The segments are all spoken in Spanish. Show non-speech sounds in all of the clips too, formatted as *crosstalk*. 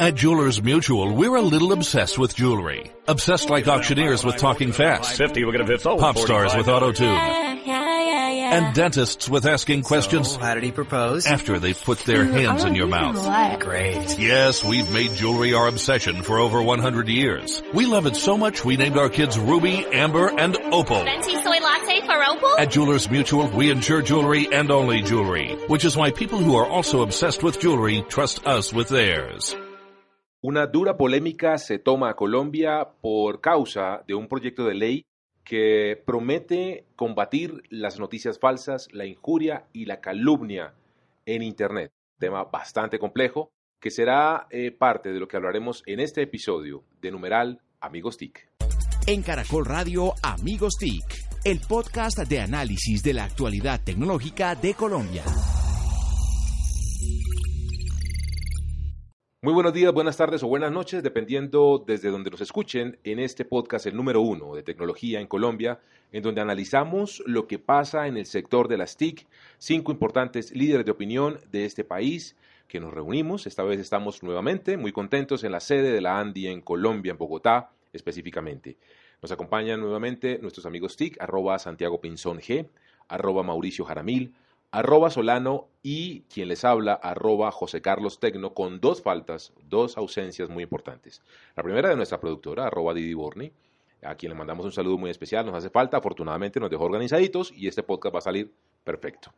At Jewelers Mutual, we're a little obsessed with jewelry. Obsessed like auctioneers with talking fast. 50, we're gonna fit so. Pop stars with auto tune. Yeah, yeah, yeah, yeah. And dentists with asking questions So, how did he propose? after they've put their hands in your mouth. What? Great. Yes, we've made jewelry our obsession for over 100 years. We love it so much we named our kids Ruby, Amber, and Opal. Venti soy latte for Opal? At Jewelers Mutual, we insure jewelry and only jewelry, which is why people who are also obsessed with jewelry trust us with theirs. Una dura polémica se toma a Colombia por causa de un proyecto de ley que promete combatir las noticias falsas, la injuria y la calumnia en Internet. Tema bastante complejo que será eh, parte de lo que hablaremos en este episodio de Numeral Amigos TIC. En Caracol Radio Amigos TIC, el podcast de análisis de la actualidad tecnológica de Colombia. Muy buenos días, buenas tardes o buenas noches, dependiendo desde donde nos escuchen en este podcast, el número uno de tecnología en Colombia, en donde analizamos lo que pasa en el sector de las TIC, cinco importantes líderes de opinión de este país que nos reunimos. Esta vez estamos nuevamente muy contentos en la sede de la ANDI en Colombia, en Bogotá específicamente. Nos acompañan nuevamente nuestros amigos TIC, arroba Santiago Pinzón G, arroba Mauricio Jaramil, arroba Solano y quien les habla, arroba José Carlos Tecno, con dos faltas, dos ausencias muy importantes. La primera de nuestra productora, arroba Didi Borni, a quien le mandamos un saludo muy especial, nos hace falta, afortunadamente nos dejó organizaditos y este podcast va a salir perfecto.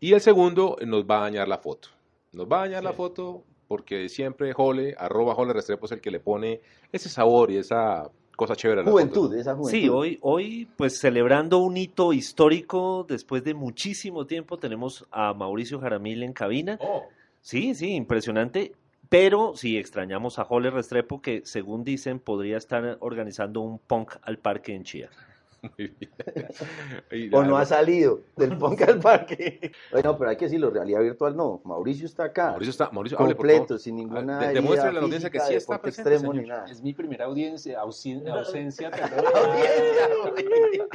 Y el segundo nos va a dañar la foto. Nos va a dañar la foto porque siempre Jole, arroba Jole Restrepo es el que le pone ese sabor y esa cosa chévere Juventud, esa juventud. Sí, hoy, hoy, pues celebrando un hito histórico, después de muchísimo tiempo, tenemos a Mauricio Jaramil en cabina. Oh, Sí, sí, impresionante. Pero sí extrañamos a Jole Restrepo, que según dicen podría estar organizando un punk al parque en Chía. *laughs* muy bien. *laughs* O no ha salido del punk al parque. *laughs* Bueno, pero hay que decirlo, realidad virtual no. Mauricio está acá. Mauricio está, Mauricio, hable, por favor. completo, sin ninguna Ah, de- herida demuestre a la audiencia que sí está presente, extremo señor. ni nada. Es mi primera audiencia, ausen- ausencia, perdón.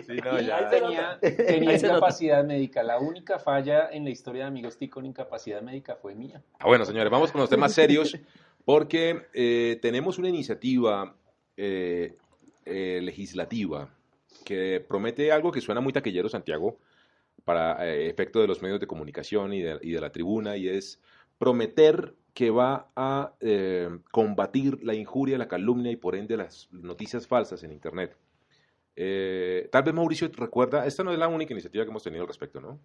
Sí, no, ya. tenía, tenía incapacidad médica. La única falla en la historia de Amigos TIC con incapacidad médica fue mía. Ah, bueno, señores, vamos con los temas serios porque eh, tenemos una iniciativa eh, eh, legislativa que promete algo que suena muy taquillero, Santiago, para eh, efecto de los medios de comunicación y de, y de la tribuna, y es prometer que va a eh, combatir la injuria, la calumnia y por ende las noticias falsas en Internet. Eh, tal vez Mauricio recuerda, esta no es la única iniciativa que hemos tenido al respecto, ¿no?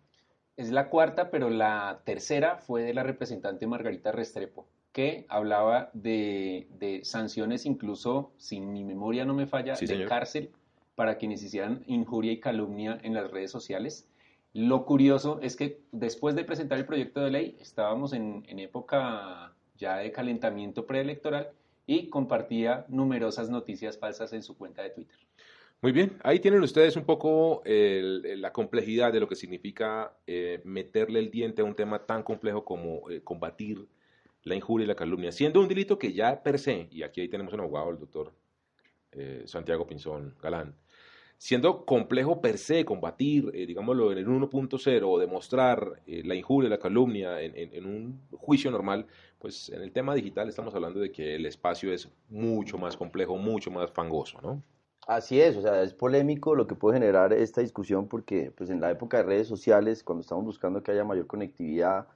Es la cuarta, pero la tercera fue de la representante Margarita Restrepo, que hablaba de, de sanciones incluso, si mi memoria no me falla, Sí, de señor. cárcel para quienes hicieran injuria y calumnia en las redes sociales. Lo curioso es que después de presentar el proyecto de ley, estábamos en, en época ya de calentamiento preelectoral y compartía numerosas noticias falsas en su cuenta de Twitter. Muy bien, ahí tienen ustedes un poco la complejidad de lo que significa eh, meterle el diente a un tema tan complejo como eh, combatir la injuria y la calumnia, siendo un delito que ya per se, y aquí ahí tenemos un abogado, el doctor eh, Santiago Pinzón Galán, siendo complejo per se combatir, eh, digámoslo, en el 1.0 o demostrar eh, la injuria la calumnia en, en- en un juicio normal, pues en el tema digital estamos hablando de que el espacio es mucho más complejo, mucho más fangoso, ¿no? Así es, o sea, es polémico lo que puede generar esta discusión porque pues en la época de redes sociales, cuando estamos buscando que haya mayor conectividad,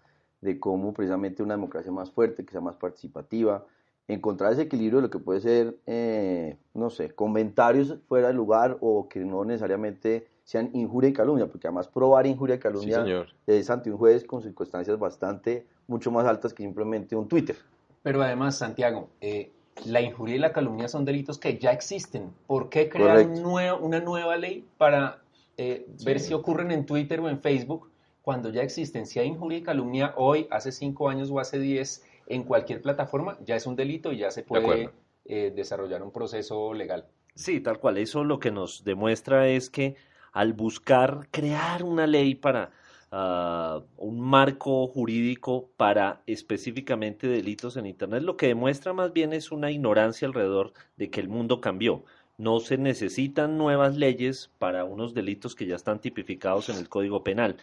de cómo precisamente una democracia más fuerte, que sea más participativa, encontrar ese equilibrio de lo que puede ser, eh, no sé, comentarios fuera de lugar o que no necesariamente sean injuria y calumnia, porque además probar injuria y Sí, calumnia señor. es ante un juez con circunstancias bastante, mucho más altas que simplemente un Twitter. Pero además, Santiago, eh, la injuria y la calumnia son delitos que ya existen. ¿Por qué crear un nuevo- una nueva ley para eh, ver si ocurren en Twitter o en Facebook cuando ya existen? Si hay injuria y calumnia hoy, hace cinco años o hace diez, en cualquier plataforma, ya es un delito y ya se puede eh, desarrollar un proceso legal. Sí, tal cual. Eso lo que nos demuestra es que al buscar crear una ley para ah, un marco jurídico para específicamente delitos en Internet, lo que demuestra más bien es una ignorancia alrededor de que el mundo cambió. No se necesitan nuevas leyes para unos delitos que ya están tipificados en el Código Penal.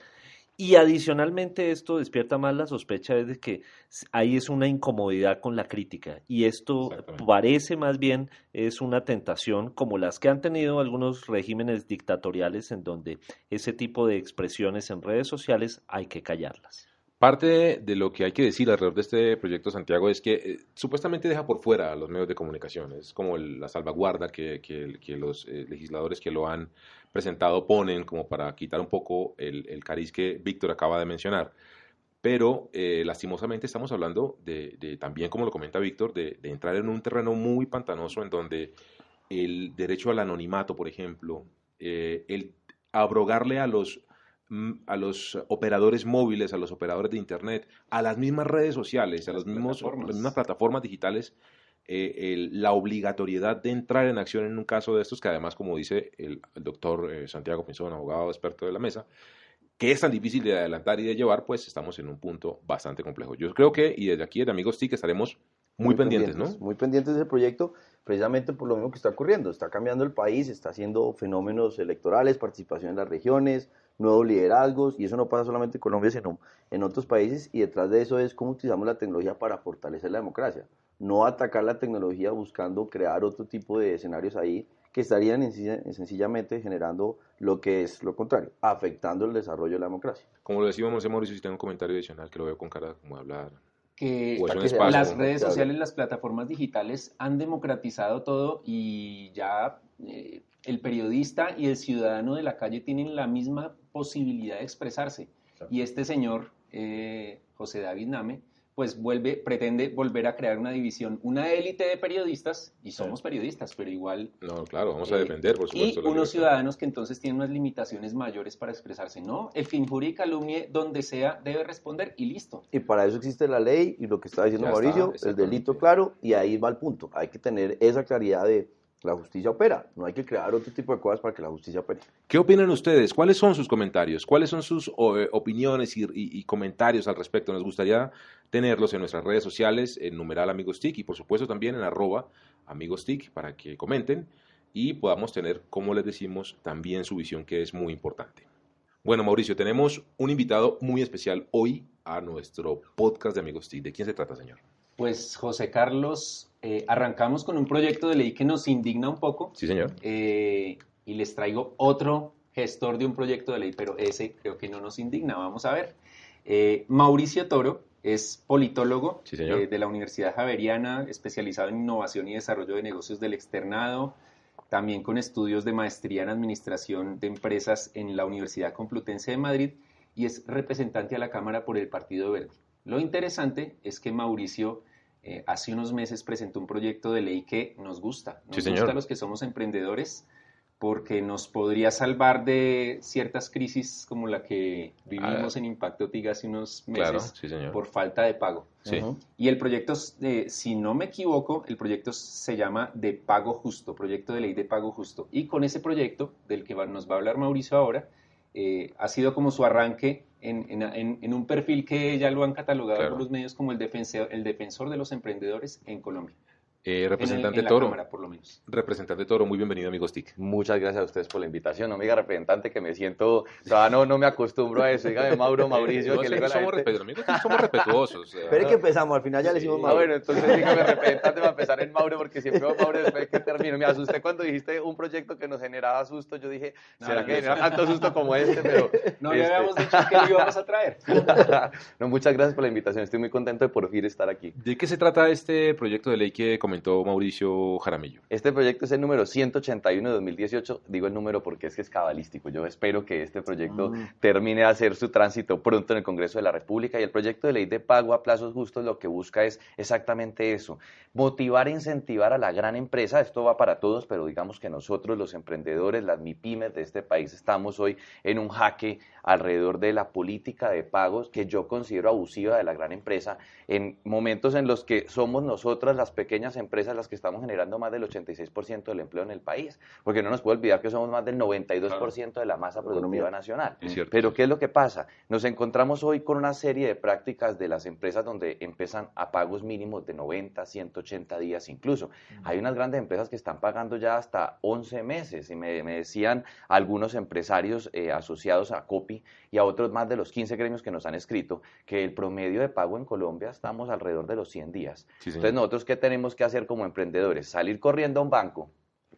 Y adicionalmente esto despierta más la sospecha de que ahí es una incomodidad con la crítica y esto parece más bien es una tentación como las que han tenido algunos regímenes dictatoriales en donde ese tipo de expresiones en redes sociales hay que callarlas. Parte de lo que hay que decir alrededor de este proyecto Santiago es que eh, supuestamente deja por fuera a los medios de comunicación. Es como la salvaguarda que, los eh, legisladores que lo han presentado ponen como para quitar un poco el, cariz que Víctor acaba de mencionar. Pero eh, lastimosamente estamos hablando de, también, como lo comenta Víctor, de, entrar en un terreno muy pantanoso en donde el derecho al anonimato, por ejemplo, el abrogarle a los a los operadores móviles, a los operadores de Internet, a las mismas redes sociales, a las, mismos, las mismas plataformas digitales, eh, la obligatoriedad de entrar en acción en un caso de estos, que además, como dice el, doctor eh, Santiago Pinzón, abogado experto de la mesa, que es tan difícil de adelantar y de llevar, pues estamos en un punto bastante complejo. Yo creo que, y desde aquí, de Amigos TIC, estaremos muy, pendientes, ¿no? Muy pendientes del proyecto, precisamente por lo mismo que está ocurriendo. Está cambiando el país, está haciendo fenómenos electorales, participación en las regiones, nuevos liderazgos, y eso no pasa solamente en Colombia, sino en otros países, y detrás de eso es cómo utilizamos la tecnología para fortalecer la democracia, no atacar la tecnología buscando crear otro tipo de escenarios ahí que estarían sencillamente generando lo que es lo contrario, afectando el desarrollo de la democracia. Como lo decíamos, Mauricio, si tengo un comentario adicional que lo veo con cara como hablar que las redes sociales, las plataformas digitales han democratizado todo y ya eh, el periodista y el ciudadano de la calle tienen la misma posibilidad de expresarse. Y este señor, eh, José David Name, pues vuelve, pretende volver a crear una división, una élite de periodistas, y somos periodistas, pero igual... No, claro, vamos a eh, defender, por supuesto. Y unos ciudadanos que entonces tienen unas limitaciones mayores para expresarse. No, el que injurie y calumnie donde sea debe responder y listo. Y para eso existe la ley y lo que está diciendo Mauricio, el delito claro, y ahí va el punto. Hay que tener esa claridad de la justicia opera. No hay que crear otro tipo de cosas para que la justicia opere. ¿Qué opinan ustedes? ¿Cuáles son sus comentarios? ¿Cuáles son sus eh, opiniones y, comentarios al respecto? Nos gustaría tenerlos en nuestras redes sociales, en numeral Amigos TIC y por supuesto también en arroba Amigos TIC para que comenten y podamos tener, como les decimos, también su visión que es muy importante. Bueno, Mauricio, tenemos un invitado muy especial hoy a nuestro podcast de Amigos TIC. ¿De quién se trata, señor? Pues José Carlos, eh, arrancamos con un proyecto de ley que nos indigna un poco. Sí, señor. Eh, y les traigo otro gestor de un proyecto de ley, pero ese creo que no nos indigna. Vamos a ver. Eh, Mauricio Toro es politólogo de la Universidad Javeriana, especializado en innovación y desarrollo de negocios del externado, también con estudios de maestría en administración de empresas en la Universidad Complutense de Madrid y es representante a la Cámara por el Partido Verde. Lo interesante es que Mauricio eh, hace unos meses presentó un proyecto de ley que nos gusta. Nos gusta a los que somos emprendedores porque nos podría salvar de ciertas crisis como la que vivimos ah. en Impacto TIG hace unos meses por falta de pago. Y el proyecto, eh, si no me equivoco, el proyecto se llama de pago justo, proyecto de ley de pago justo. Y con ese proyecto, del que nos va a hablar Mauricio ahora, eh, ha sido como su arranque en, un perfil que ya lo han catalogado por los medios como el defensor, el defensor de los emprendedores en Colombia. Eh, representante Toro. por lo menos. Representante Toro, muy bienvenido, amigo Stick. Muchas gracias a ustedes por la invitación. Amiga representante, que me siento, o sea, no, no me acostumbro a eso. Dígame, Mauro, *laughs* Mauricio, que le somos, somos respetuosos. Pero es que empezamos, al final ya le decimos Mauro. Ah, bueno, entonces dígame *laughs* representante va a empezar en Mauro, porque siempre veo Mauro después que termino. Me asusté cuando dijiste un proyecto que nos generaba susto. Yo dije, ¿será que genera tanto susto como este? Pero, *laughs* no le este habíamos dicho que lo íbamos a traer. no, muchas gracias por la invitación. Estoy muy contento de por fin estar aquí. ¿De qué se trata este proyecto de ley que comentó Mauricio Jaramillo. Este proyecto es el número 181 de 2018. Digo el número porque es que es cabalístico. Yo espero que este proyecto ah. termine de hacer su tránsito pronto en el Congreso de la República. Y el proyecto de ley de pago a plazos justos lo que busca es exactamente eso. Motivar e incentivar a la gran empresa. Esto va para todos, pero digamos que nosotros, los emprendedores, las MIPIMES de este país, estamos hoy en un jaque alrededor de la política de pagos que yo considero abusiva de la gran empresa en momentos en los que somos nosotras las pequeñas empresas las que estamos generando más del 86% del empleo en el país, porque no nos puede olvidar que somos más del 92% de la masa productiva nacional. Cierto. Pero ¿qué es lo que pasa? Nos encontramos hoy con una serie de prácticas de las empresas donde empiezan a pagos mínimos de 90, 180 días incluso. Hay unas grandes empresas que están pagando ya hasta 11 meses y me, me decían algunos empresarios eh, asociados a COPI y a otros más de los 15 gremios que nos han escrito que el promedio de pago en Colombia estamos alrededor de los 100 días. Sí. Entonces nosotros qué tenemos que hacer como emprendedores? Salir corriendo a un banco.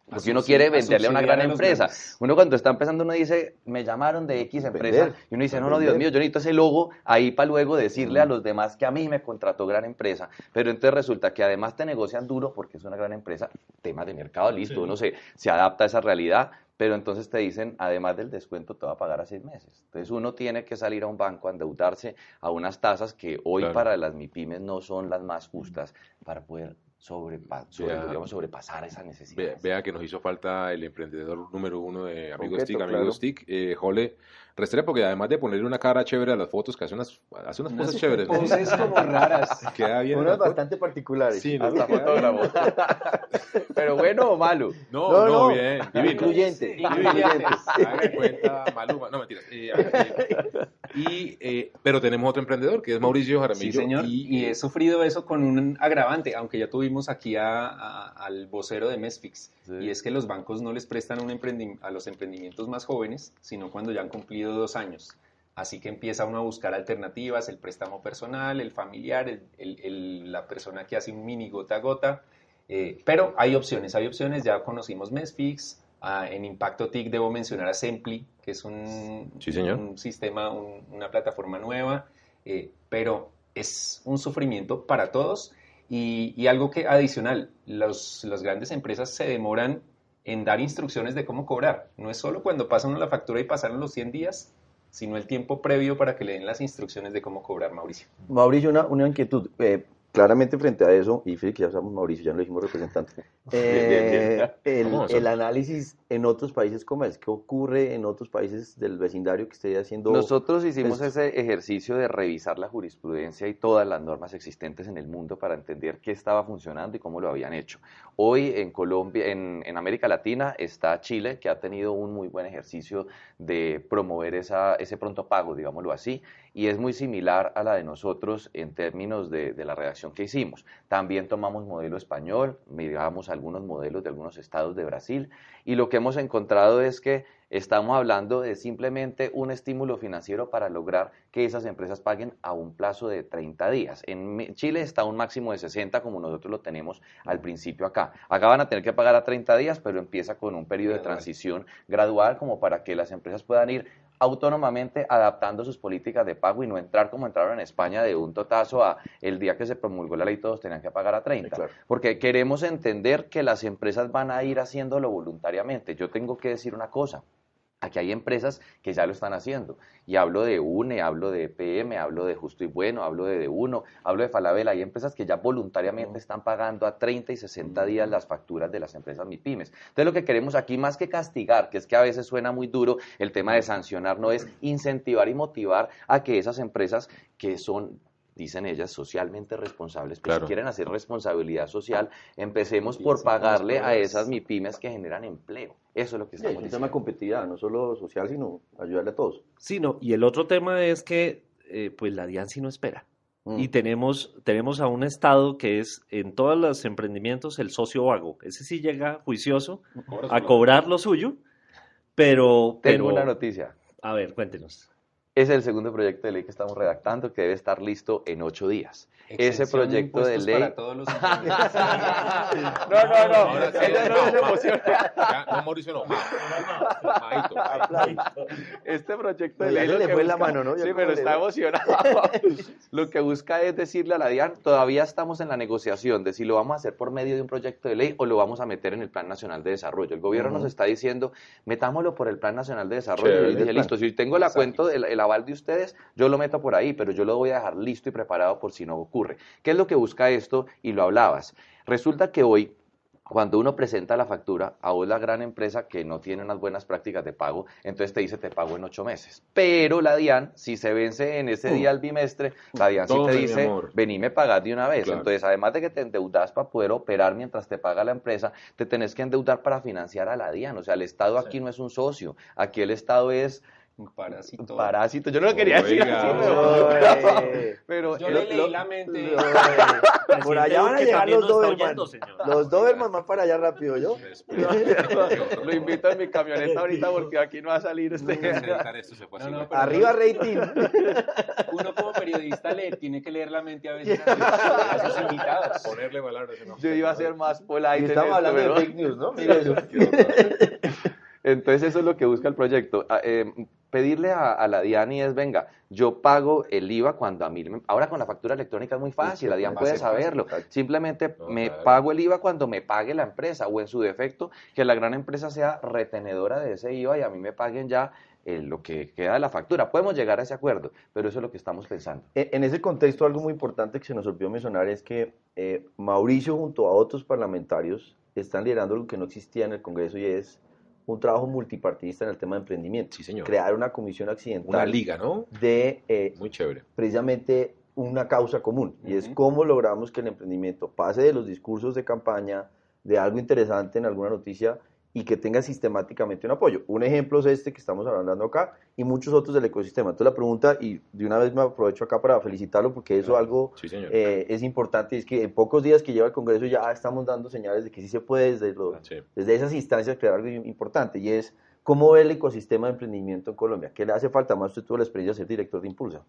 Porque uno quiere venderle a una gran empresa. Uno cuando está empezando, uno dice, me llamaron de X empresa. Vender. Y uno dice, no, no, Dios mío, yo necesito ese logo ahí para luego decirle a los demás que a mí me contrató gran empresa. Pero entonces resulta que además te negocian duro porque es una gran empresa, temas de mercado, listo, uno se, se adapta a esa realidad. Pero entonces te dicen, además del descuento, te va a pagar a seis meses. Entonces uno tiene que salir a un banco a endeudarse a unas tasas que hoy Claro. para las MIPIMES no son las más justas para poder sobrepa- sobre- Vea. digamos, sobrepasar esa necesidad. Ve- Vea que nos hizo falta el emprendedor número uno de Amigos TIC, claro. Amigos TIC, eh, Jole Restrepo, porque además de ponerle una cara chévere a las fotos, que hace unas, hace unas cosas chéveres. ¿no? Poses como raras. *laughs* Queda bien. en Unas bastante particulares. Sí, ¿no? Hasta fotógrafo. *laughs* Pero bueno o malo. No, No, no, no. bien. divino. Incluyente. Incluyente. Haga de cuenta, Maluma. No, mentiras. Eh, eh, y, eh, pero tenemos otro emprendedor, que es Mauricio Jaramillo. Sí, señor. Y, Y, eh, he sufrido eso con un agravante, aunque ya tuvimos aquí a- a- al vocero de Mesfix. Sí. Y es que los bancos no les prestan un emprendi- a los emprendimientos más jóvenes, sino cuando ya han cumplido dos años. Así que empieza uno a buscar alternativas, el préstamo personal, el familiar, el- el- el- la persona que hace un mini gota a gota. Eh, pero hay opciones, hay opciones. Ya conocimos Mesfix. ah, en Impacto TIC debo mencionar a Sempli, que es un, Sí, señor. un sistema, un- una plataforma nueva. eh, pero es un sufrimiento para todos. Y, y algo que adicional, los, las grandes empresas se demoran en dar instrucciones de cómo cobrar. No es solo cuando pasa uno la factura y pasaron los 100 días, sino el tiempo previo para que le den las instrucciones de cómo cobrar, Mauricio. Mauricio, una, una inquietud. Eh, claramente frente a eso, y fíjate que ya sabemos Mauricio, ya lo dijimos representante, *laughs* eh, el análisis en otros países, ¿cómo es? ¿Qué ocurre en otros países del vecindario que esté haciendo? Nosotros hicimos Pues- ese ejercicio de revisar la jurisprudencia y todas las normas existentes en el mundo para entender qué estaba funcionando y cómo lo habían hecho. Hoy en Colombia, en, en América Latina, está Chile, que ha tenido un muy buen ejercicio de promover esa, ese pronto pago, digámoslo así, y es muy similar a la de nosotros en términos de, de la redacción que hicimos. También tomamos modelo español, miramos algunos modelos de algunos estados de Brasil, y lo que hemos encontrado es que estamos hablando de simplemente un estímulo financiero para lograr que esas empresas paguen a un plazo de 30 días. En Chile está un máximo de 60 como nosotros lo tenemos al principio acá. Acá van a tener que pagar a 30 días, pero empieza con un periodo de transición gradual como para que las empresas puedan ir autónomamente adaptando sus políticas de pago y no entrar como entraron en España de un totazo a el día que se promulgó la ley todos tenían que pagar a 30. Sí, claro. Porque queremos entender que las empresas van a ir haciéndolo voluntariamente. Yo tengo que decir una cosa. Aquí hay empresas que ya lo están haciendo. Y hablo de UNE, hablo de PM, hablo de Justo y Bueno, hablo de D1, hablo de Falabella. Hay empresas que ya voluntariamente están pagando a 30 y 60 días las facturas de las empresas MIPIMES. Entonces lo que queremos aquí, más que castigar, que es que a veces suena muy duro, el tema de sancionar no es incentivar y motivar a que esas empresas que son dicen ellas, socialmente responsables, pues Claro. si quieren hacer responsabilidad social, empecemos Sí, por pagarle a esas MIPIMES que generan empleo. Eso es lo que Sí, es estamos un diciendo. tema de competitividad, no solo social, sino ayudarle a todos. Sí, no, y el otro tema es que eh, pues la DIANSI no espera. Mm. Y tenemos, tenemos a un Estado que es en todos los emprendimientos el socio vago. Ese sí llega juicioso a cobrar lo suyo, pero... Tengo pero una noticia. A ver, cuéntenos. Es el segundo proyecto de ley que estamos redactando que debe estar listo en ocho días. Ese proyecto de ley... Para todos los. *laughs* No, no, no. No no, Mauricio, no. maito. Este proyecto de ya ley le fue la mano, ¿no? Sí, pero está emocionado. *laughs* lo que busca es decirle a la DIAN, todavía estamos en la negociación de si lo vamos a hacer por medio de un proyecto de ley o lo vamos a meter en el Plan Nacional de Desarrollo. El gobierno nos está diciendo, metámoslo por el Plan Nacional de Desarrollo. Chévere. y dije, listo, si tengo la cuenta, el, el aval de ustedes, yo lo meto por ahí, pero yo lo voy a dejar listo y preparado por si no ocurre. ¿Qué es lo que busca esto? Y lo hablabas. Resulta que hoy cuando uno presenta la factura, a la gran empresa que no tiene unas buenas prácticas de pago, entonces te dice te pago en ocho meses. Pero la DIAN, si se vence en ese día el bimestre, la DIAN sí te dice, vení me pagás de una vez. Claro. Entonces, además de que te endeudas para poder operar mientras te paga la empresa, te tenés que endeudar para financiar a la DIAN. O sea, el Estado aquí no es un socio, aquí el Estado es parásito. parásito. Yo no lo quería decir así, pero, *laughs* pero Yo le leí lo- la mente. lo- *laughs* Por allá van a llegar los Doberman. Los Doberman van para allá rápido, ¿yo? lo invito en mi camioneta ahorita porque aquí no va a salir este. No, Arriba rating. *laughs* Uno como periodista le tiene que leer la mente a veces a sus, invitados. Ponerle palabras. no. Yo iba a ser más Y polite. estamos hablando de fake news, ¿no? Mira eso. Entonces eso es lo que busca el proyecto. Ah, eh, pedirle a, a la DIANI es, venga, yo pago el IVA cuando a mí, me- ahora con la factura electrónica es muy fácil, la DIAN puede saberlo. Simplemente No, me claro. pago el IVA cuando me pague la empresa o en su defecto que la gran empresa sea retenedora de ese IVA y a mí me paguen ya eh, lo que queda de la factura. Podemos llegar a ese acuerdo, pero eso es lo que estamos pensando. En en ese contexto, algo muy importante que se nos olvidó mencionar es que eh, Mauricio, junto a otros parlamentarios, están liderando lo que no existía en el Congreso y es un trabajo multipartidista en el tema de emprendimiento. Sí, señor. Crear una comisión accidental Una liga, ¿no? de eh, Muy chévere. precisamente una causa común y es cómo logramos que el emprendimiento pase de los discursos de campaña, de algo interesante en alguna noticia y que tenga sistemáticamente un apoyo. Un ejemplo es este que estamos hablando acá y muchos otros del ecosistema. Entonces la pregunta, y de una vez me aprovecho acá para felicitarlo porque eso algo Sí, eh, es importante, es que en pocos días que lleva el Congreso ya estamos dando señales de que sí se puede desde, lo- Sí. desde esas instancias crear algo importante y es cómo ve el ecosistema de emprendimiento en Colombia. ¿Qué le hace falta? Más usted tuvo la experiencia de ser director de Impulsa.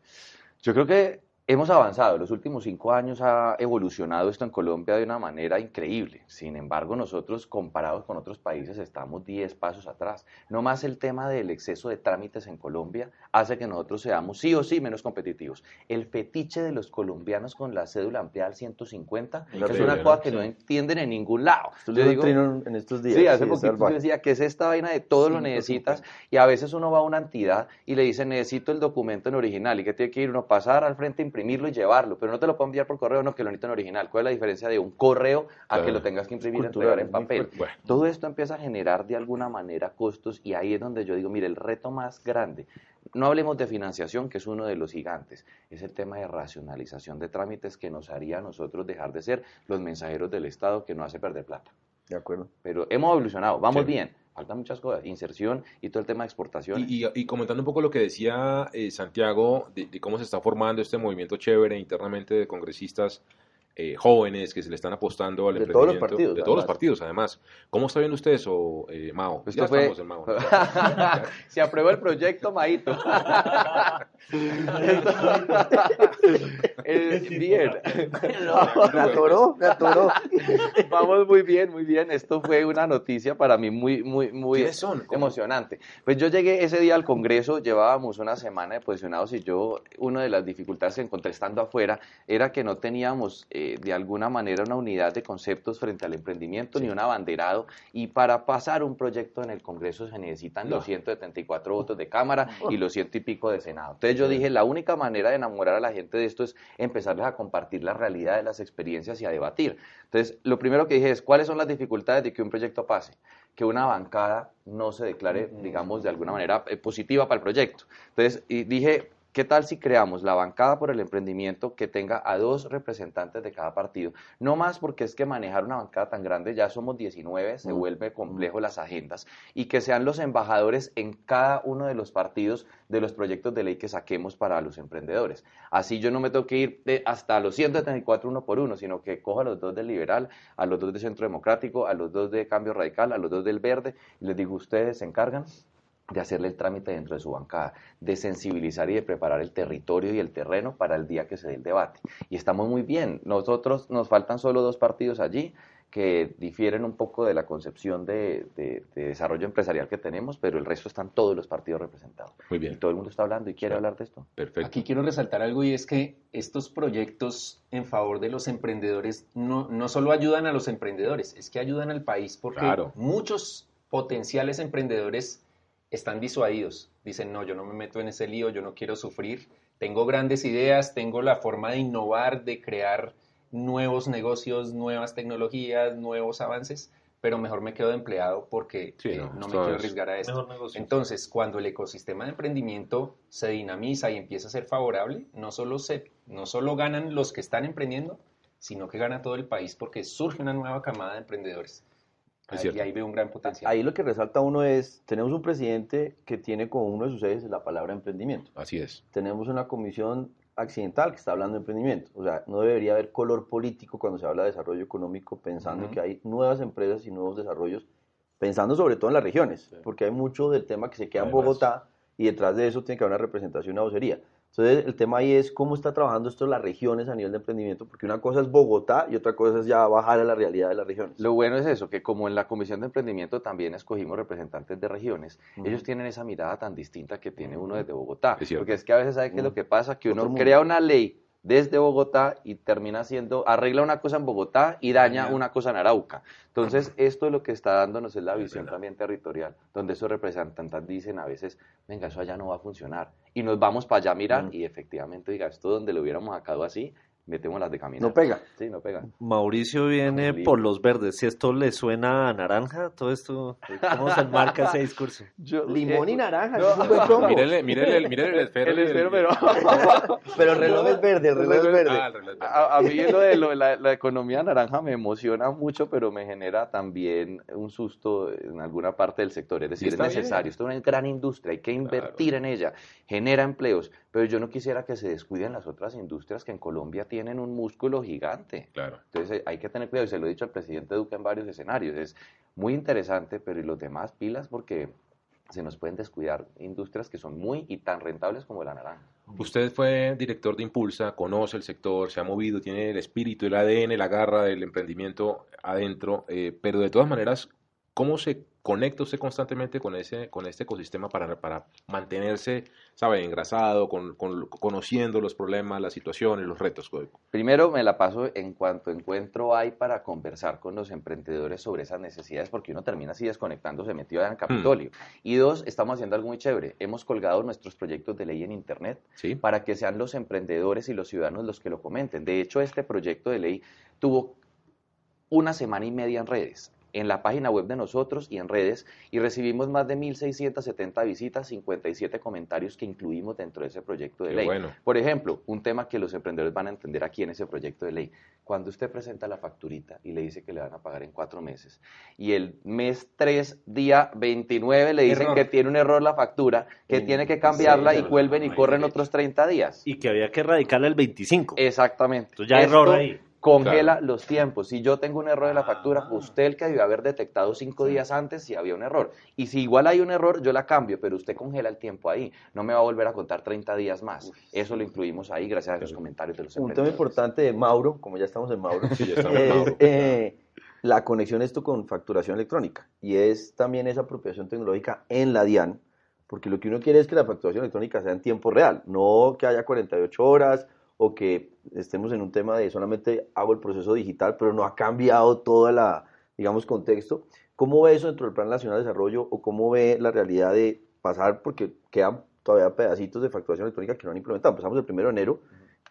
Yo creo que hemos avanzado. Los últimos cinco años ha evolucionado esto en Colombia de una manera increíble. Sin embargo, nosotros comparados con otros países estamos 10 pasos atrás. No más el tema del exceso de trámites en Colombia hace que nosotros seamos sí o sí menos competitivos. El fetiche de los colombianos con la cédula ampliada al 150 es Increíble, una cosa que no entienden en ningún lado. Yo digo, en estos días. Sí, hace es poquito yo decía que es esta vaina de todo lo necesitas y a veces uno va a una entidad y le dice necesito el documento en original y que tiene que ir uno pasar al frente, imprimirlo y llevarlo, pero no te lo puedo enviar por correo, no que lo necesito en original. ¿Cuál es la diferencia de un correo a Claro. que lo tengas que imprimir y entregar en papel? Bueno. Todo esto empieza a generar de alguna manera costos y ahí es donde yo digo, mire, el reto más grande, no hablemos de financiación, que es uno de los gigantes, es el tema de racionalización de trámites que nos haría a nosotros dejar de ser los mensajeros del Estado que no hace perder plata De acuerdo. pero hemos evolucionado, vamos Sí. bien. Faltan muchas cosas, inserción y todo el tema de exportación. Y, y- comentando un poco lo que decía eh, Santiago, de, de cómo se está formando este movimiento chévere internamente de congresistas eh, jóvenes que se le están apostando al De todos los emprendimiento. partidos, De todos los partidos, además. ¿Cómo está viendo usted eso, eh, Mao? Esto ya fue- estamos en Mao. ¿no? *laughs* Se aprueba el proyecto, Maito. *laughs* Eh, bien. Me atoró, me atoró. Vamos muy bien, muy bien. Esto fue una noticia para mí muy, muy, muy emocionante. Pues yo llegué ese día al Congreso, llevábamos una semana de posicionados y yo, una de las dificultades que encontré estando afuera era que no teníamos eh, de alguna manera una unidad de conceptos frente al emprendimiento ni un abanderado y para pasar un proyecto en el Congreso se necesitan No. los 174 votos de Cámara *laughs* y los ciento y pico de Senado. Entonces yo dije, la única manera de enamorar a la gente de esto es empezarles a compartir la realidad de las experiencias y a debatir. Entonces, lo primero que dije es, ¿cuáles son las dificultades de que un proyecto pase? Que una bancada no se declare, digamos, de alguna manera eh, positiva para el proyecto. Entonces, y dije, ¿qué tal si creamos la bancada por el emprendimiento que tenga a dos representantes de cada partido? No más porque es que manejar una bancada tan grande, ya somos 19, se vuelve complejo las agendas, y que sean los embajadores en cada uno de los partidos de los proyectos de ley que saquemos para los emprendedores. Así yo no me tengo que ir de hasta los 174 uno por uno, sino que cojo a los dos del liberal, a los dos de centro democrático, a los dos de cambio radical, a los dos del verde, y les digo, ustedes se encargan de hacerle el trámite dentro de su bancada, de sensibilizar y de preparar el territorio y el terreno para el día que se dé el debate. Y estamos muy bien. Nosotros nos faltan solo dos partidos allí que difieren un poco de la concepción de, de- de desarrollo empresarial que tenemos, pero el resto están todos los partidos representados. Muy Y bien, todo el mundo está hablando y quiere hablar de esto. perfecto. Aquí quiero resaltar algo y es que estos proyectos en favor de los emprendedores no, no solo ayudan a los emprendedores, es que ayudan al país porque Claro. muchos potenciales emprendedores están disuadidos. Dicen, no, yo no me meto en ese lío, yo no quiero sufrir. Tengo grandes ideas, tengo la forma de innovar, de crear nuevos negocios, nuevas tecnologías, nuevos avances, pero mejor me quedo de empleado porque Sí, eh, no, no, me quiero es arriesgar a esto. Entonces, cuando el ecosistema de emprendimiento se dinamiza y empieza a ser favorable, no solo, se, no solo ganan los que están emprendiendo, sino que gana todo el país porque surge una nueva camada de emprendedores. Es Ahí- cierto. y ahí veo un gran potencial. Ahí lo que resalta uno es, tenemos un presidente que tiene como uno de sus ejes la palabra emprendimiento. Así es. Tenemos una comisión accidental que está hablando de emprendimiento. O sea, no debería haber color político cuando se habla de desarrollo económico, pensando Ujú. que hay nuevas empresas y nuevos desarrollos, pensando sobre todo en las regiones, porque hay mucho del tema que se queda en. Bogotá y detrás de eso tiene que haber una representación, una vocería. Entonces, el tema ahí es cómo está trabajando esto las regiones a nivel de emprendimiento, porque una cosa es Bogotá y otra cosa es ya bajar a la realidad de las regiones. Lo bueno es eso, que como en la Comisión de Emprendimiento también escogimos representantes de regiones, ellos tienen esa mirada tan distinta que tiene uno desde Bogotá. Es. Porque es que a veces sabe qué es lo que pasa, que uno crea una ley desde Bogotá y termina haciendo, arregla una cosa en Bogotá y daña una cosa en Arauca. Entonces, esto lo que está dándonos es la visión también territorial, donde esos representantes dicen a veces, venga, eso allá no va a funcionar. Y nos vamos para allá a mirar y efectivamente, diga, esto donde lo hubiéramos sacado así, metemos las de camino. No pega. Sí, no pega. Mauricio viene por los verdes. Si esto le suena a naranja, todo esto, ¿cómo se enmarca ese discurso? *laughs* Yo- Limón y eh, naranja, no. es un buen combo. Mírele, mírele, mírele el esfero. El esfero, pero- *laughs* Pero el reloj es verde, el reloj es verde. Ah, el reloj es verde. A, a mí lo de lo la, la economía naranja me emociona mucho, pero me genera también un susto en alguna parte del sector. Es decir, es bien. necesario. Esto es una gran industria, hay que invertir en ella, genera empleos, pero yo no quisiera que se descuiden las otras industrias que en Colombia tienen un músculo gigante. Claro. Entonces hay que tener cuidado, y se lo he dicho al presidente Duque en varios escenarios. Es muy interesante, pero y los demás pilas porque se nos pueden descuidar industrias que son muy y tan rentables como la naranja. Usted fue director de Impulsa, conoce el sector, se ha movido, tiene el espíritu, el ADN, la garra del emprendimiento adentro, eh, pero de todas maneras, ¿cómo se conecta usted constantemente con ese, con este ecosistema para, para mantenerse, sabe, engrasado, con, con- conociendo los problemas, las situaciones, los retos? Primero me la paso en cuanto encuentro hay para conversar con los emprendedores sobre esas necesidades, porque uno termina así desconectándose, metido en el Capitolio. Y dos, estamos haciendo algo muy chévere. Hemos colgado nuestros proyectos de ley en Internet ¿Sí? para que sean los emprendedores y los ciudadanos los que lo comenten. De hecho, este proyecto de ley tuvo una semana y media en redes, en la página web de nosotros y en redes, y recibimos más de 1.670 visitas, 57 comentarios que incluimos dentro de ese proyecto de Qué ley. bueno. Por ejemplo, un tema que los emprendedores van a entender aquí en ese proyecto de ley. Cuando usted presenta la facturita y le dice que le van a pagar en cuatro meses, y el mes 3, día 29, le dicen Error. que tiene un error la factura, que tiene que cambiarla sí, y vuelven y corren otros 30 días. Y que había que erradicarle el 25. Exactamente. Entonces ya error ahí. Congela Claro. los tiempos. Si yo tengo un error en la factura, Ah. usted el que debió haber detectado cinco días antes si había un error. Y si igual hay un error, yo la cambio, pero usted congela el tiempo ahí. No me va a volver a contar 30 días más. Eso lo incluimos ahí gracias a los comentarios de los Un tema importante de Mauro, como ya estamos en Mauro, *laughs* Sí, ya estamos en es Mauro. eh, la conexión esto con facturación electrónica. Y es también esa apropiación tecnológica en la DIAN, porque lo que uno quiere es que la facturación electrónica sea en tiempo real, no que haya 48 horas o que estemos en un tema de solamente hago el proceso digital, pero no ha cambiado toda la, digamos, contexto. ¿Cómo ve eso dentro del Plan Nacional de Desarrollo o cómo ve la realidad de pasar, porque quedan todavía pedacitos de facturación electrónica que no han implementado? Empezamos el primero de enero,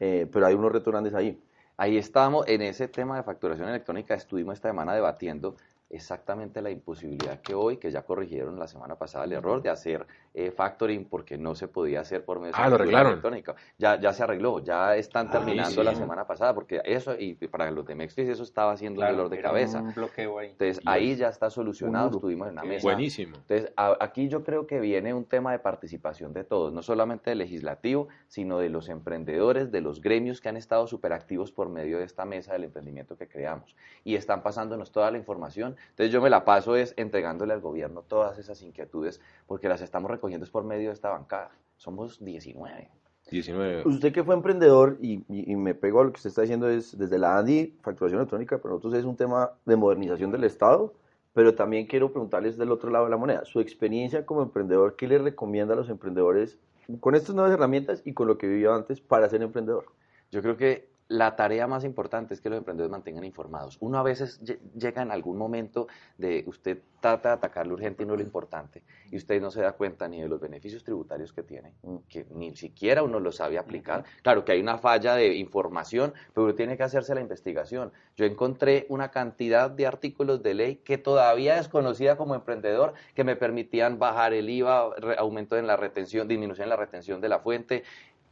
eh, pero hay unos retos grandes ahí. Ahí estamos, en ese tema de facturación electrónica, estuvimos esta semana debatiendo exactamente la imposibilidad que hoy, que ya corrigieron la semana pasada el error de hacer eh, factoring porque no se podía hacer por medio de Ah, lo factura arreglaron. electrónica. Ya, ya se arregló, ya están terminando la semana pasada porque eso, y para los de Mexfis eso estaba haciendo un Claro, dolor de cabeza. Un bloqueo ahí. Entonces ahí ya está solucionado, Un estuvimos en una mesa. Buenísimo. Entonces, a- aquí yo creo que viene un tema de participación de todos, no solamente del legislativo, sino de los emprendedores, de los gremios que han estado súper activos por medio de esta mesa del emprendimiento que creamos. Y están pasándonos toda la información. Entonces, yo me la paso es entregándole al gobierno todas esas inquietudes, porque las estamos recogiendo es por medio de esta bancada. Somos 19. 19. Usted que fue emprendedor y, y- y me pego a lo que usted está diciendo es desde la ANDI, facturación electrónica, para nosotros es un tema de modernización del Estado, pero también quiero preguntarles del otro lado de la moneda, su experiencia como emprendedor, ¿qué le recomienda a los emprendedores con estas nuevas herramientas y con lo que vivió antes para ser emprendedor? Yo creo que la tarea más importante es que los emprendedores mantengan informados. Uno a veces llega en algún momento de usted trata de atacar lo urgente y no lo importante, y usted no se da cuenta ni de los beneficios tributarios que tiene, mm. que ni siquiera uno lo sabe aplicar. Claro que hay una falla de información, pero uno tiene que hacerse la investigación. Yo encontré una cantidad de artículos de ley que todavía desconocida como emprendedor, que me permitían bajar el IVA, aumento en la retención, disminución en la retención de la fuente,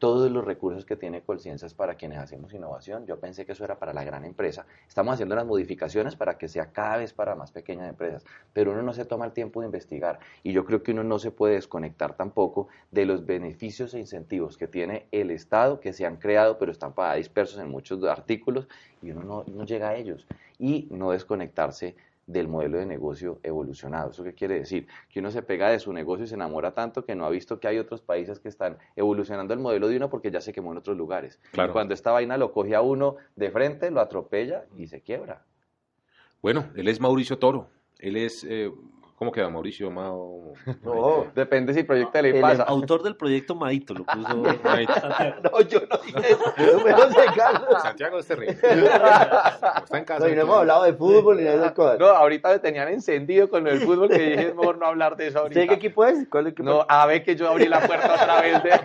todos los recursos que tiene Colciencias para quienes hacemos innovación. Yo pensé que eso era para la gran empresa. Estamos haciendo las modificaciones para que sea cada vez para más pequeñas empresas, pero uno no se toma el tiempo de investigar y yo creo que uno no se puede desconectar tampoco de los beneficios e incentivos que tiene el Estado, que se han creado, pero están dispersos en muchos artículos y uno no, no llega a ellos y no desconectarse del modelo de negocio evolucionado. ¿Eso qué quiere decir? Que uno se pega de su negocio y se enamora tanto que no ha visto que hay otros países que están evolucionando el modelo de uno porque ya se quemó en otros lugares. cuando esta vaina lo coge a uno de frente, lo atropella y se quiebra. Bueno, él es Mauricio Toro. Él es eh, ¿Cómo queda Mauricio Mao? *laughs* No, depende si el proyecto le el pasa. *laughs* autor del proyecto Maito lo puso. *laughs* no, yo no dije eso. Santiago este rey. Está en casa. No, y no hemos hablado de fútbol ni de esas cosas. No, ahorita me tenían encendido con el fútbol que dije es mejor no hablar de eso ahorita. ¿Sí, qué equipo es? ¿Cuál equipo No, a ver que yo abrí la puerta otra vez de,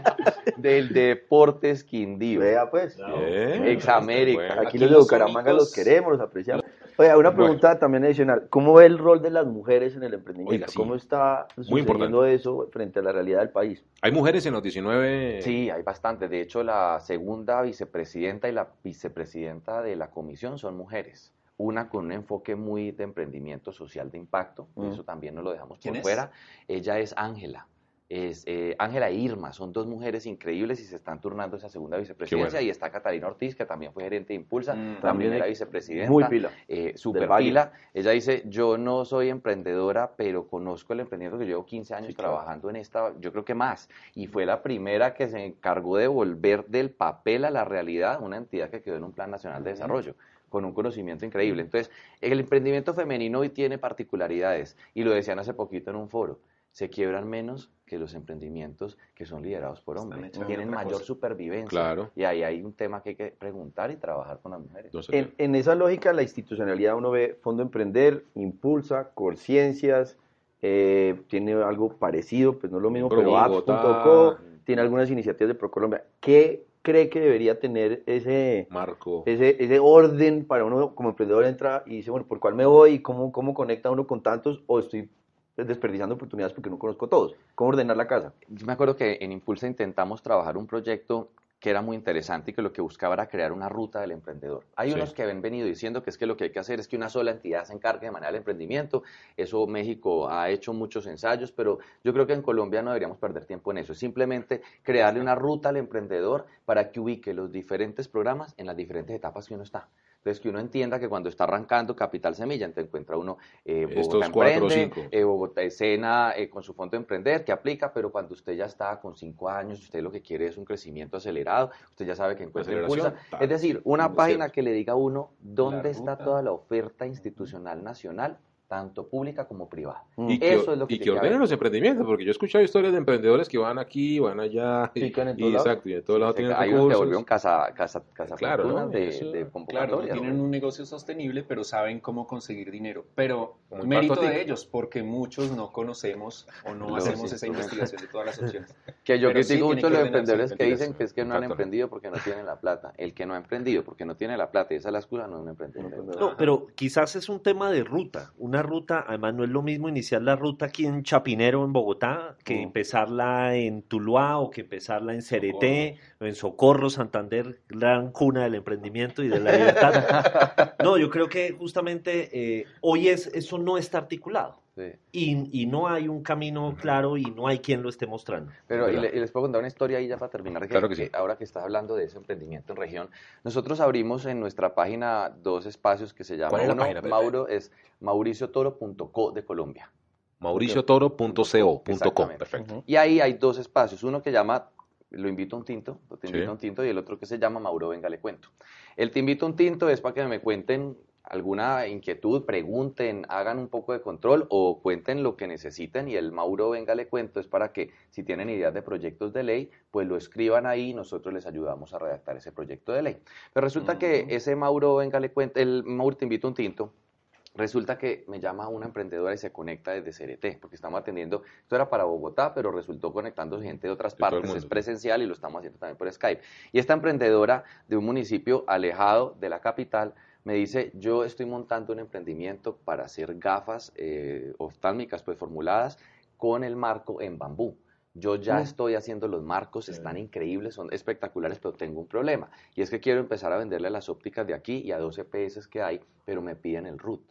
del Deportes Quindío. Vea pues. Ex América. Aquí, los de Bucaramanga los queremos, los apreciamos. Oye, una pregunta también adicional. ¿Cómo ve el rol de las mujeres en el emprendimiento? ¿Cómo está sucediendo eso frente a la realidad del país? ¿Hay mujeres en los 19? Sí, hay bastante. De hecho, la segunda vicepresidenta y la vicepresidenta de la comisión son mujeres. Una con un enfoque muy de emprendimiento social de impacto, mm. eso también no lo dejamos por fuera. Ella es Ángela es eh, Ángela e Irma, son dos mujeres increíbles y se están turnando esa segunda vicepresidencia. Y está Catalina Ortiz, que también fue gerente de Impulsa, mm, también era vicepresidenta. Muy pila. Eh, super pila. Ella dice, yo no soy emprendedora, pero conozco el emprendimiento que llevo 15 años trabajando en esta, yo creo que más. Y fue la primera que se encargó de volver del papel a la realidad una entidad que quedó en un Plan Nacional de Desarrollo con un conocimiento increíble. Entonces, el emprendimiento femenino hoy tiene particularidades, y lo decían hace poquito en un foro se quiebran menos que los emprendimientos que son liderados por hombres. Tienen mayor supervivencia. Claro. Y ahí hay un tema que hay que preguntar y trabajar con las mujeres. en, esa lógica, la institucionalidad uno ve Fondo Emprender, Impulsa, Corciencias, eh, tiene algo parecido, pues no es lo mismo, pero apps.co, tiene algunas iniciativas de ProColombia. ¿Qué cree que debería tener ese marco, ese, ese orden para uno como emprendedor entra y dice, bueno, ¿por cuál me voy? ¿Cómo, cómo conecta uno con tantos? ¿O estoy desperdiciando oportunidades porque no conozco todos. ¿Cómo ordenar la casa? Yo me acuerdo que en Impulsa intentamos trabajar un proyecto que era muy interesante y que lo que buscaba era crear una ruta del emprendedor. Hay unos que han venido diciendo que es que lo que hay que hacer es que una sola entidad se encargue de manera del emprendimiento. Eso México ha hecho muchos ensayos, pero yo creo que en Colombia no deberíamos perder tiempo en eso. Es simplemente crearle una ruta al emprendedor para que ubique los diferentes programas en las diferentes etapas que uno está. Entonces, que uno entienda que cuando está arrancando Capital Semilla, te encuentra uno eh, Bogotá Emprende, eh, Bogotá Escena eh, con su fondo de emprender, que aplica, pero cuando usted ya está con cinco años, usted lo que quiere es un crecimiento acelerado, usted ya sabe que encuentra impulsa. Es decir, una página que le diga a uno dónde está toda la oferta institucional nacional tanto pública como privada. Mm. Y Eso que, es lo que, y que ordenen los emprendimientos, porque yo he escuchado historias de emprendedores que van aquí, van allá, y, exacto, y en todos lados tienen Hay volvieron casa, casa, casa claro, de, de Claro, tienen un negocio sostenible, pero saben cómo conseguir dinero. Pero mérito de ellos, porque muchos no conocemos o no *laughs* hacemos esa investigación de todas las opciones. *laughs* Que yo critico mucho a los emprendedores que dicen que es que no han emprendido porque no tienen la plata. El que no ha emprendido porque no tiene la plata, y esa es la excusa, no es un emprendedor. No, pero quizás es un tema de ruta, una ruta, además no es lo mismo iniciar la ruta aquí en Chapinero, en Bogotá, que empezarla en Tuluá o que empezarla en Cereté o en Socorro, Santander, gran cuna del emprendimiento y de la libertad. *laughs* no, yo creo que justamente eh, hoy es, eso no está articulado. Y, y, no hay un camino claro y no hay quien lo esté mostrando. Pero y, les puedo contar una historia ahí ya para terminar. claro que, sí. Ahora que estás hablando de ese emprendimiento en región, nosotros abrimos en nuestra página dos espacios que se llaman. Uno, Mauro, es mauriciotoro.co de Colombia. mauriciotoro.co.com. Perfecto. Y ahí hay dos espacios. Uno que llama lo invito a un tinto, te invito a un tinto, y el otro que se llama Mauro, venga, le cuento. El te invito a un tinto es para que me cuenten alguna inquietud, pregunten, hagan un poco de control o cuenten lo que necesiten y el Mauro venga le cuento es para que si tienen ideas de proyectos de ley, pues lo escriban ahí y nosotros les ayudamos a redactar ese proyecto de ley. Pero resulta que ese Mauro venga le cuento, el Mauro te invito un tinto, Resulta que me llama una emprendedora y se conecta desde CRT, porque estamos atendiendo, esto era para Bogotá, pero resultó conectando gente de otras partes, es presencial y lo estamos haciendo también por Skype. Y esta emprendedora de un municipio alejado de la capital me dice, yo estoy montando un emprendimiento para hacer gafas eh, oftálmicas pues formuladas con el marco en bambú. Yo ya estoy haciendo los marcos, están increíbles, son espectaculares, pero tengo un problema. Y es que quiero empezar a venderle las ópticas de aquí y a 12 PS que hay, pero me piden el root.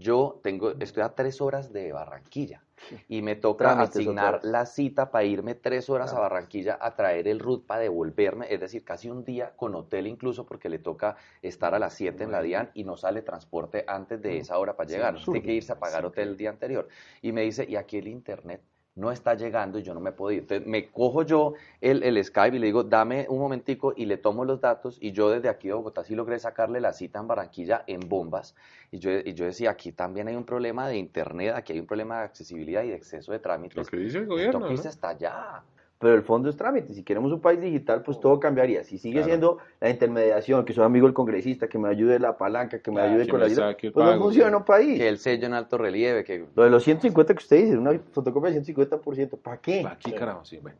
Yo tengo, estoy a tres horas de Barranquilla y me toca asignar la cita para irme tres horas a Barranquilla a traer el RUT para devolverme, es decir, casi un día con hotel incluso porque le toca estar a las 7 en la DIAN y no sale transporte antes de esa hora para llegar, tiene que irse a pagar hotel el día anterior. Y me dice, ¿y aquí el internet? No está llegando y yo no me puedo ir. Entonces me cojo yo el, el, Skype y le digo, dame un momentico y le tomo los datos y yo desde aquí de Bogotá sí logré sacarle la cita en Barranquilla en bombas y yo, y yo decía, aquí también hay un problema de internet, aquí hay un problema de accesibilidad y de exceso de trámites. Lo que dice el gobierno. ¿no? está allá pero el fondo es trámite. Si queremos un país digital, pues todo cambiaría. Si sigue siendo la intermediación, que soy amigo del congresista, que me ayude la palanca, que me ayude con la ayuda, pues no funciona un país. Que el sello en alto relieve. que Lo de los 150 que usted dice, una fotocopia de 150%, ¿para qué? ¿Para qué, carajo? Sí, bueno.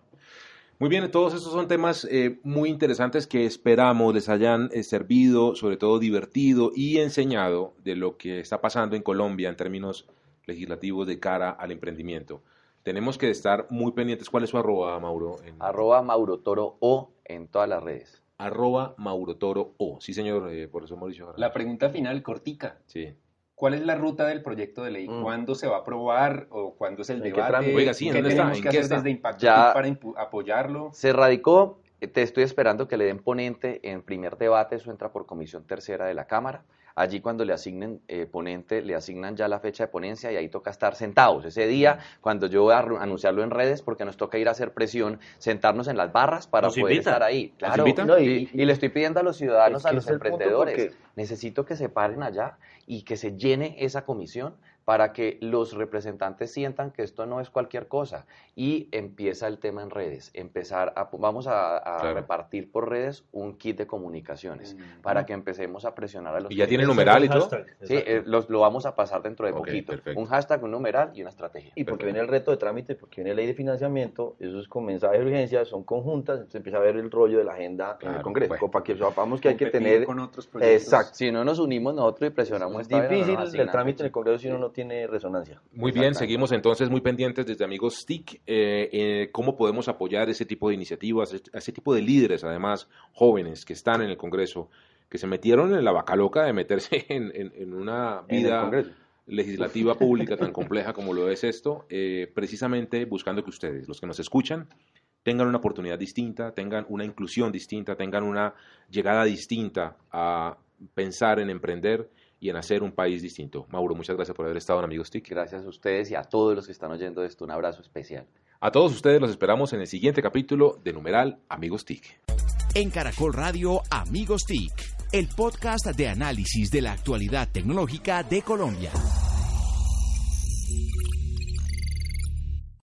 Muy bien, todos estos son temas eh, muy interesantes que esperamos les hayan eh, servido, sobre todo divertido y enseñado de lo que está pasando en Colombia en términos legislativos de cara al emprendimiento tenemos que estar muy pendientes. ¿Cuál es su arroba, Mauro? Arroba Mauro Toro O en todas las redes. Arroba Mauro Toro O. Sí, señor, eh, por eso Mauricio. La pregunta final, cortica. Sí. ¿Cuál es la ruta del proyecto de ley? Mm. ¿Cuándo se va a aprobar o cuándo es el debate? Oiga, sí, ¿Qué tenemos que hacer desde Impacto ya para apoyarlo? Se radicó, eh, te estoy esperando que le den ponente en primer debate, eso entra por comisión tercera de la Cámara. Allí cuando le asignen eh, ponente, le asignan ya la fecha de ponencia y ahí toca estar sentados. Ese día, cuando yo voy a anunciarlo en redes, porque nos toca ir a hacer presión, sentarnos en las barras para poder estar ahí. Claro, y, le estoy pidiendo a los ciudadanos, a los emprendedores, necesito que se paren allá y que se llene esa comisión para que los representantes sientan que esto no es cualquier cosa. Y empieza el tema en redes, empezar a, vamos a, repartir por redes un kit de comunicaciones mm. para que empecemos a presionar a los y ya tiene numeral y todo sí eh, lo vamos a pasar dentro de poquito. un hashtag un numeral y una estrategia. Y porque viene el reto de trámite porque viene ley de financiamiento eso es con mensajes de urgencia son conjuntas entonces empieza a ver el rollo de la agenda en el Congreso. para que sepamos que hay que tener con otros proyectos. exacto. Si no nos unimos nosotros y presionamos es difícil el trámite en el Congreso si uno no tiene resonancia. Muy bien, seguimos entonces muy pendientes desde Amigos TIC, eh, eh, cómo podemos apoyar ese tipo de iniciativas, a ese tipo de líderes, además, jóvenes que están en el Congreso, que se metieron en la vaca loca de meterse *laughs* en, una vida legislativa pública tan compleja como lo es esto, eh, precisamente buscando que ustedes, los que nos escuchan, tengan una oportunidad distinta, tengan una inclusión distinta, tengan una llegada distinta a pensar en emprender y en hacer un país distinto. Mauro, muchas gracias por haber estado en Amigos TIC. Gracias a ustedes y a todos los que están oyendo esto. Un abrazo especial. A todos ustedes los esperamos en el siguiente capítulo de Numeral Amigos TIC. En Caracol Radio Amigos TIC, el podcast de análisis de la actualidad tecnológica de Colombia.